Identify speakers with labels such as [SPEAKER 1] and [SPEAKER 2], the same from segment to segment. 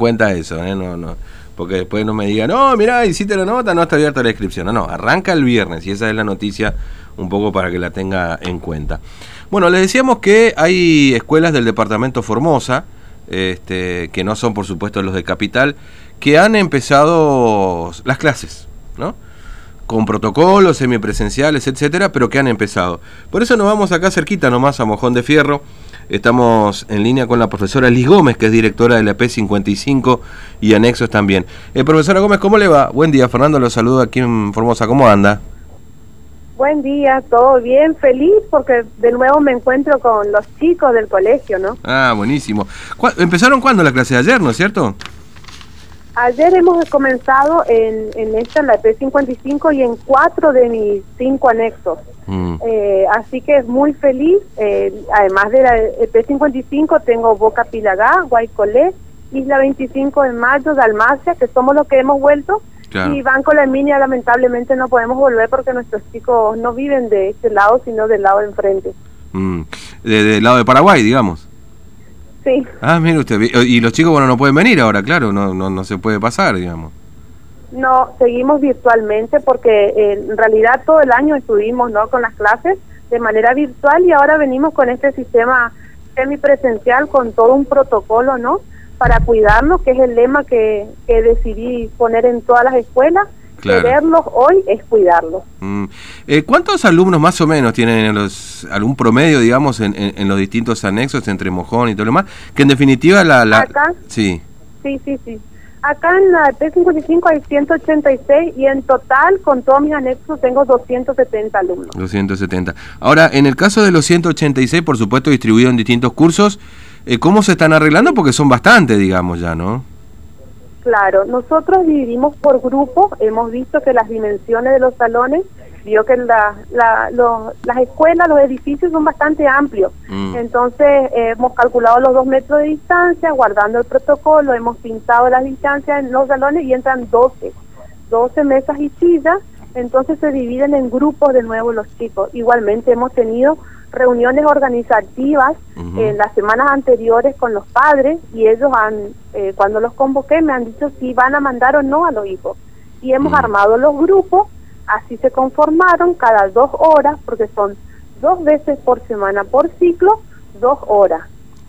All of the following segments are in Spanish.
[SPEAKER 1] cuenta eso, ¿eh? No, no. Porque después no me digan, no, mirá, hiciste la nota, no está abierta la inscripción. No, no, arranca el viernes y esa es la noticia un poco para que la tenga en cuenta. Bueno, les decíamos que hay escuelas del departamento Formosa, este, que no son por supuesto los de Capital, que han empezado las clases, ¿no? Con protocolos semipresenciales, etcétera, pero que han empezado. Por eso nos vamos acá cerquita nomás a Mojón de Fierro Estamos en línea con la profesora Liz Gómez, que es directora de la P55 y anexos también. Eh, profesora Gómez, ¿cómo le va? Buen día, Fernando, lo saludo aquí en Formosa. ¿Cómo anda?
[SPEAKER 2] Buen día, todo bien, feliz porque de nuevo me encuentro con los chicos del colegio, ¿no?
[SPEAKER 1] Ah, buenísimo. ¿Empezaron cuándo la clase de ayer, no es cierto?
[SPEAKER 2] Ayer hemos comenzado en, en esta, en la P55 y en cuatro de mis cinco anexos. Mm. Eh, así que es muy feliz. Eh, además de la P55 tengo Boca Pilagá, Guaycolé, Isla 25 de Mayo, Dalmacia, que somos los que hemos vuelto. Y Banco La Minia lamentablemente no podemos volver porque nuestros chicos no viven de este lado, sino del lado de enfrente.
[SPEAKER 1] Mm. del lado de Paraguay, digamos.
[SPEAKER 2] Sí.
[SPEAKER 1] Ah, mire usted. Y los chicos, bueno, no pueden venir ahora, claro, no, no, no se puede pasar, digamos.
[SPEAKER 2] No, seguimos virtualmente porque eh, en realidad todo el año estuvimos ¿no? con las clases de manera virtual y ahora venimos con este sistema semipresencial con todo un protocolo, ¿no? Para cuidarnos, que es el lema que, que decidí poner en todas las escuelas Quererlos hoy es cuidarlos.
[SPEAKER 1] Mm. Eh, ¿Cuántos alumnos más o menos tienen los, algún promedio, digamos, en, en, los distintos anexos entre Mojón y todo lo demás? Que en definitiva la... la...
[SPEAKER 2] Acá.
[SPEAKER 1] Sí.
[SPEAKER 2] Sí, sí, sí. Acá en la P55 hay 186 y en total con todos mis anexos tengo 270 alumnos.
[SPEAKER 1] 270. Ahora, en el caso de los 186, por supuesto distribuidos en distintos cursos, eh, ¿cómo se están arreglando? Porque son bastantes, digamos ya, ¿no?
[SPEAKER 2] Claro, nosotros dividimos por grupos, hemos visto que las dimensiones de los salones, vio que la, las escuelas, los edificios son bastante amplios, mm. entonces eh, hemos calculado los dos metros de distancia, guardando el protocolo, hemos pintado las distancias en los salones y entran 12, 12 mesas y sillas, entonces se dividen en grupos de nuevo los chicos. Igualmente hemos tenido reuniones organizativas en las semanas anteriores con los padres y ellos han, eh, cuando los convoqué, me han dicho si van a mandar o no a los hijos. Y hemos armado los grupos, así se conformaron cada dos horas, porque son dos veces por semana por ciclo, dos horas.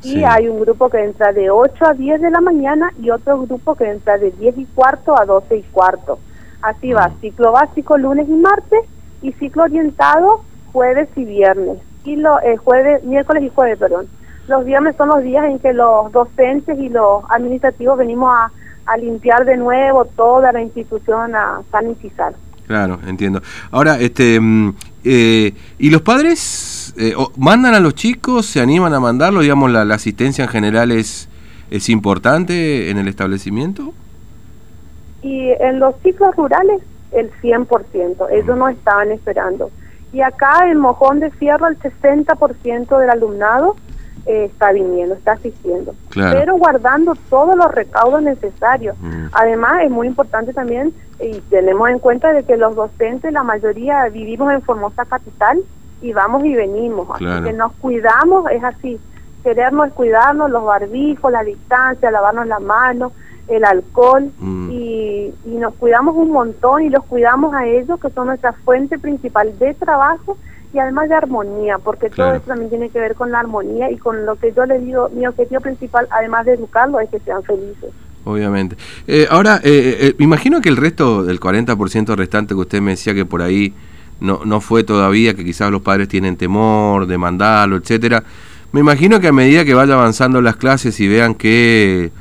[SPEAKER 2] Y hay un grupo que entra de 8 a 10 de la mañana y otro grupo que entra de 10 y cuarto a 12 y cuarto. Así va, ciclo básico lunes y martes y ciclo orientado jueves y viernes y los eh, jueves, miércoles y jueves, perdón. Los viernes son los días en que los docentes y los administrativos venimos a, limpiar de nuevo toda la institución, a sanitizar.
[SPEAKER 1] Claro, entiendo. Ahora, este, mm, eh, ¿y los padres eh, mandan a los chicos, se animan a mandarlo? Digamos, la, asistencia en general es, es importante en el establecimiento.
[SPEAKER 2] Y en los ciclos rurales, el 100%. Ellos no estaban esperando. Y acá en Mojón de Fierro el 60% del alumnado eh, está viniendo, está asistiendo, pero guardando todos los recaudos necesarios. Mm. Además, es muy importante también, y tenemos en cuenta de que los docentes, la mayoría vivimos en Formosa Capital y vamos y venimos, así que nos cuidamos, es así, querernos cuidarnos, los barbijos, la distancia, lavarnos las manos, el alcohol mm. y, nos cuidamos un montón y los cuidamos a ellos que son nuestra fuente principal de trabajo y además de armonía, porque todo esto también tiene que ver con la armonía y con lo que yo les digo, mi objetivo principal, además de educarlos, es que sean felices.
[SPEAKER 1] Obviamente. Eh, ahora, eh, eh, me imagino que el resto del 40% restante que usted me decía que por ahí no, no fue todavía, que quizás los padres tienen temor de mandarlo, etcétera. Me imagino que a medida que vaya avanzando las clases y vean que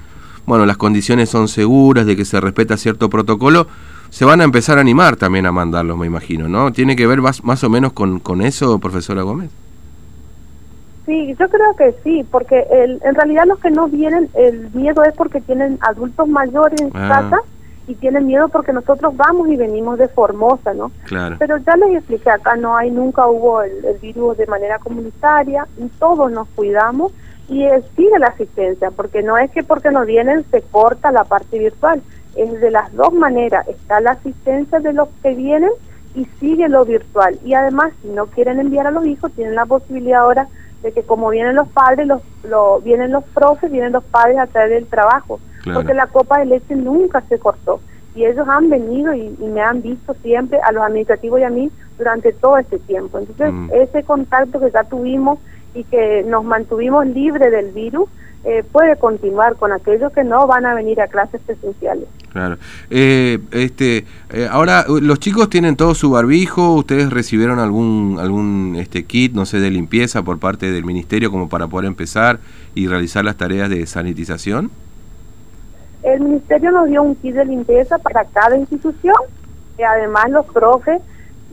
[SPEAKER 1] bueno, las condiciones son seguras, de que se respeta cierto protocolo, se van a empezar a animar también a mandarlos, me imagino, ¿no? ¿Tiene que ver más, más o menos con, con eso, profesora Gómez?
[SPEAKER 2] Sí, yo creo que sí, porque el, en realidad los que no vienen, el miedo es porque tienen adultos mayores en ah. casa y tienen miedo porque nosotros vamos y venimos de Formosa, ¿no?
[SPEAKER 1] Claro.
[SPEAKER 2] Pero ya les expliqué, acá no hay, nunca hubo el, el virus de manera comunitaria, todos nos cuidamos y sigue la asistencia, porque no es que porque no vienen se corta la parte virtual, es de las dos maneras, está la asistencia de los que vienen y sigue lo virtual. Y además, si no quieren enviar a los hijos, tienen la posibilidad ahora de que como vienen los padres, los, lo, vienen los profes, vienen los padres a traer el trabajo, porque la copa de leche nunca se cortó y ellos han venido y, me han visto siempre a los administrativos y a mí durante todo este tiempo. Entonces, mm. ese contacto que ya tuvimos y que nos mantuvimos libres del virus, eh, puede continuar con aquellos que no van a venir a clases presenciales.
[SPEAKER 1] Claro. Eh, este, eh, ahora, los chicos tienen todo su barbijo, ¿ustedes recibieron algún, algún este, kit, no sé, de limpieza por parte del ministerio como para poder empezar y realizar las tareas de sanitización?
[SPEAKER 2] El ministerio nos dio un kit de limpieza para cada institución, y además los profes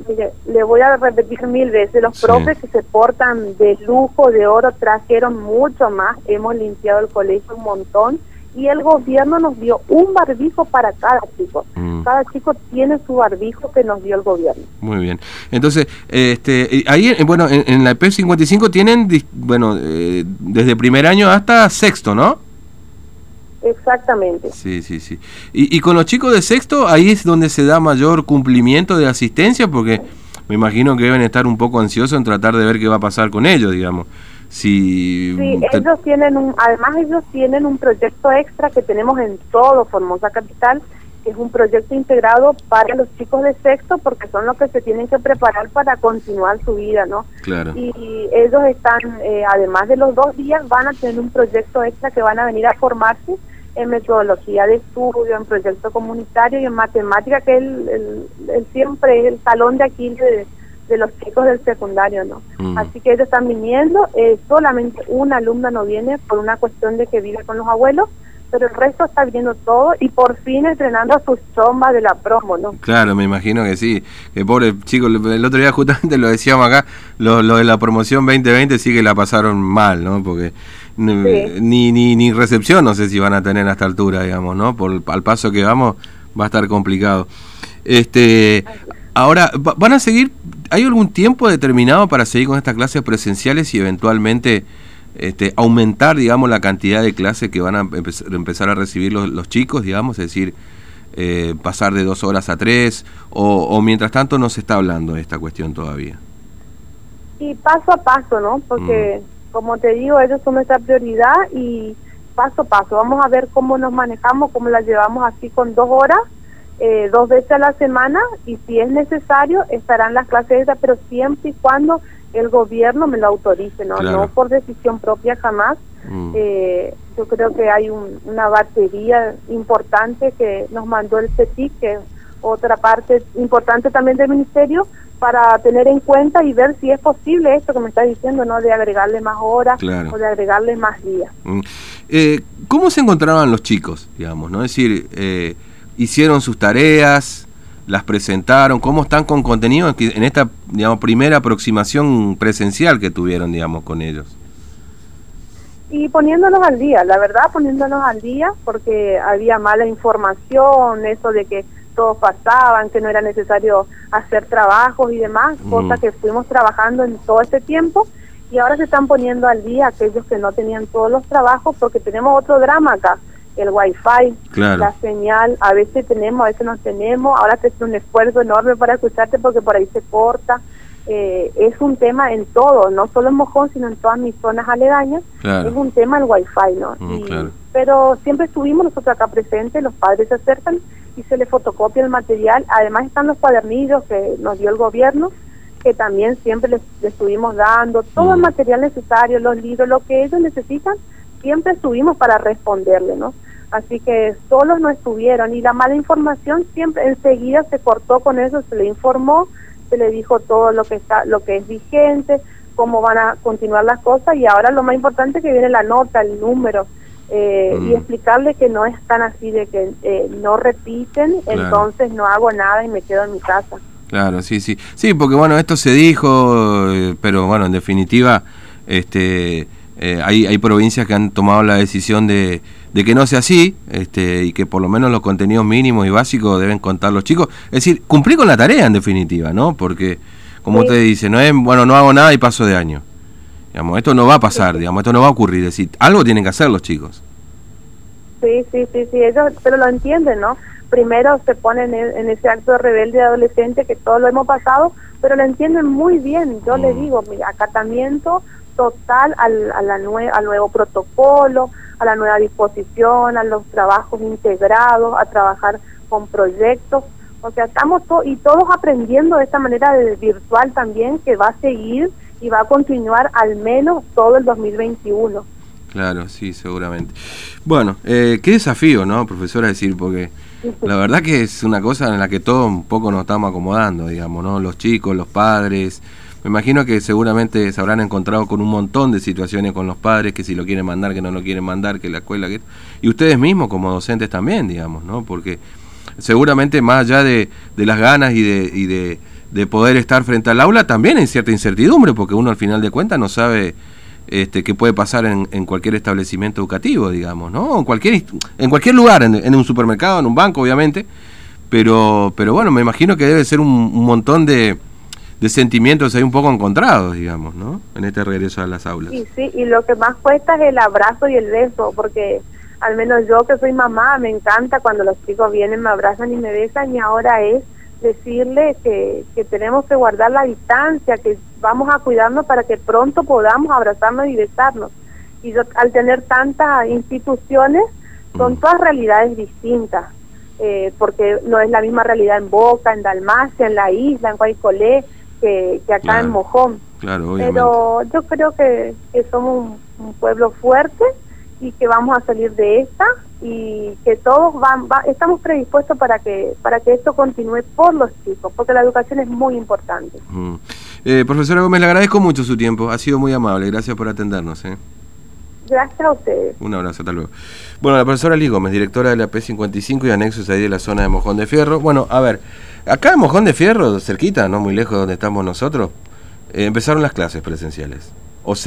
[SPEAKER 2] Mire, le voy a repetir mil veces, los profes que se portan de lujo, de oro, trajeron mucho más, hemos limpiado el colegio un montón y el gobierno nos dio un barbijo para cada chico. Mm. Cada chico tiene su barbijo que nos dio el gobierno.
[SPEAKER 1] Muy bien. Entonces, este, ahí, bueno, en, la EP55 tienen, bueno, eh, desde primer año hasta sexto, ¿no?
[SPEAKER 2] Exactamente.
[SPEAKER 1] Sí, sí, sí. Y, y con los chicos de sexto, ahí es donde se da mayor cumplimiento de asistencia, porque me imagino que deben estar un poco ansiosos en tratar de ver qué va a pasar con ellos, digamos.
[SPEAKER 2] Si sí, ellos tienen un, además ellos tienen un proyecto extra que tenemos en todo Formosa Capital, que es un proyecto integrado para los chicos de sexto, porque son los que se tienen que preparar para continuar su vida, ¿no?
[SPEAKER 1] Claro.
[SPEAKER 2] Y, ellos están, eh, además de los dos días, van a tener un proyecto extra que van a venir a formarse en metodología de estudio, en proyecto comunitario y en matemática, que el, siempre es el talón de aquí de, los chicos del secundario, ¿no? Mm. Así que ellos están viniendo, eh, solamente una alumna no viene por una cuestión de que vive con los abuelos, pero el resto está viendo todo y por fin entrenando a sus chombas de la promo, ¿no?
[SPEAKER 1] Claro, me imagino que sí. Que pobre chico, el otro día justamente lo decíamos acá, lo, lo de la promoción 2020 sí que la pasaron mal, ¿no? Porque ni, ni, ni recepción no sé si van a tener a esta altura, digamos, ¿no? Por, al paso que vamos va a estar complicado. Este, ahora, ¿van a seguir? ¿Hay algún tiempo determinado para seguir con estas clases presenciales y eventualmente este, aumentar, digamos, la cantidad de clases que van a empezar a recibir los, los chicos, digamos, es decir, eh, pasar de dos horas a tres, o, mientras tanto no se está hablando de esta cuestión todavía?
[SPEAKER 2] Y paso a paso, ¿no? Porque, mm. Como te digo, ellos son nuestra prioridad y paso a paso. Vamos a ver cómo nos manejamos, cómo la llevamos así con dos horas, eh, dos veces a la semana, y si es necesario, estarán las clases pero siempre y cuando el gobierno me lo autorice, no, no por decisión propia jamás. Mm. Eh, yo creo que hay una batería importante que nos mandó el CETIC, que otra parte importante también del ministerio, para tener en cuenta y ver si es posible esto que me estás diciendo, ¿no? De agregarle más horas o de agregarle más días.
[SPEAKER 1] Mm. Eh, ¿Cómo se encontraban los chicos, digamos, no? Es decir, eh, hicieron sus tareas, las presentaron, cómo están con contenido en esta digamos, primera aproximación presencial que tuvieron digamos, con ellos.
[SPEAKER 2] Y poniéndonos al día, la verdad poniéndonos al día, porque había mala información, eso de que todos pasaban, que no era necesario hacer trabajos y demás, mm. cosas que fuimos trabajando en todo este tiempo y ahora se están poniendo al día aquellos que no tenían todos los trabajos porque tenemos otro drama acá el wifi, la señal, a veces tenemos, a veces no tenemos, ahora te hace un esfuerzo enorme para escucharte porque por ahí se corta. Eh, es un tema en todo, no solo en Mojón, sino en todas mis zonas aledañas, es un tema el wifi, ¿no?
[SPEAKER 1] Mm,
[SPEAKER 2] pero siempre estuvimos nosotros acá presentes, los padres se acercan y se le fotocopia el material, además están los cuadernillos que nos dio el gobierno, que también siempre les, estuvimos dando, todo el mm. material necesario, los libros, lo que ellos necesitan, siempre estuvimos para responderle, ¿no? Así que solos no estuvieron y la mala información siempre enseguida se cortó con eso, se le informó, se le dijo todo lo que está, lo que es vigente, cómo van a continuar las cosas y ahora lo más importante es que viene la nota, el número eh, y mm. explicarle que no es tan así de que eh, no repiten, entonces no hago nada y me quedo en mi casa.
[SPEAKER 1] Claro, sí, sí, sí, porque bueno esto se dijo, eh, pero bueno en definitiva, este, hay hay provincias que han tomado la decisión de de que no sea así este, y que por lo menos los contenidos mínimos y básicos deben contar los chicos. Es decir, cumplir con la tarea en definitiva, ¿no? Porque, como usted dice, no es, bueno, no hago nada y paso de año. Digamos, esto no va a pasar, digamos, esto no va a ocurrir. Es decir, algo tienen que hacer los chicos.
[SPEAKER 2] Sí, sí, sí, sí, ellos, pero lo entienden, ¿no? Primero se ponen en, ese acto de rebelde adolescente que todo lo hemos pasado, pero lo entienden muy bien. Yo le les mm. digo, mi acatamiento total al, a la al nuevo protocolo, a la nueva disposición, a los trabajos integrados, a trabajar con proyectos. O sea, estamos y todos aprendiendo de esta manera de virtual también que va a seguir y va a continuar al menos todo el 2021.
[SPEAKER 1] Claro, sí, seguramente. Bueno, eh, qué desafío, ¿no, profesora? Decir, porque la verdad que es una cosa en la que todos un poco nos estamos acomodando, digamos, ¿no? Los chicos, los padres. Me imagino que seguramente se habrán encontrado con un montón de situaciones con los padres, que si lo quieren mandar, que no lo quieren mandar, que la escuela, que... Y ustedes mismos como docentes también, digamos, ¿no? Porque seguramente más allá de, de las ganas y de... Y de de poder estar frente al aula también en cierta incertidumbre, porque uno al final de cuentas no sabe este, qué puede pasar en, cualquier establecimiento educativo, digamos, ¿no? En cualquier, en cualquier lugar, en, un supermercado, en un banco, obviamente, pero, pero bueno, me imagino que debe ser un, montón de, de, sentimientos ahí un poco encontrados, digamos, ¿no? En este regreso a las aulas.
[SPEAKER 2] Sí, sí, y lo que más cuesta es el abrazo y el beso, porque al menos yo que soy mamá, me encanta cuando los chicos vienen, me abrazan y me besan, y ahora es decirle que, que tenemos que guardar la distancia, que vamos a cuidarnos para que pronto podamos abrazarnos y besarnos. Y al tener tantas instituciones, son mm. todas realidades distintas, eh, porque no es la misma realidad en Boca, en Dalmacia, en la isla, en Guaycolé, que, que acá en Mojón.
[SPEAKER 1] Claro,
[SPEAKER 2] Pero yo creo que, somos un pueblo fuerte y que vamos a salir de esta y que todos van, estamos predispuestos para que para que esto continúe por los chicos, porque la educación es muy importante.
[SPEAKER 1] Mm. Eh, profesora Gómez, le agradezco mucho su tiempo, ha sido muy amable, gracias por atendernos. ¿eh?
[SPEAKER 2] Gracias a ustedes.
[SPEAKER 1] Un abrazo, hasta luego. Bueno, la profesora Liz Gómez, directora de la P55 y anexos ahí de la zona de Mojón de Fierro. Bueno, a ver, acá en Mojón de Fierro, cerquita, no muy lejos de donde estamos nosotros, eh, empezaron las clases presenciales. O sea,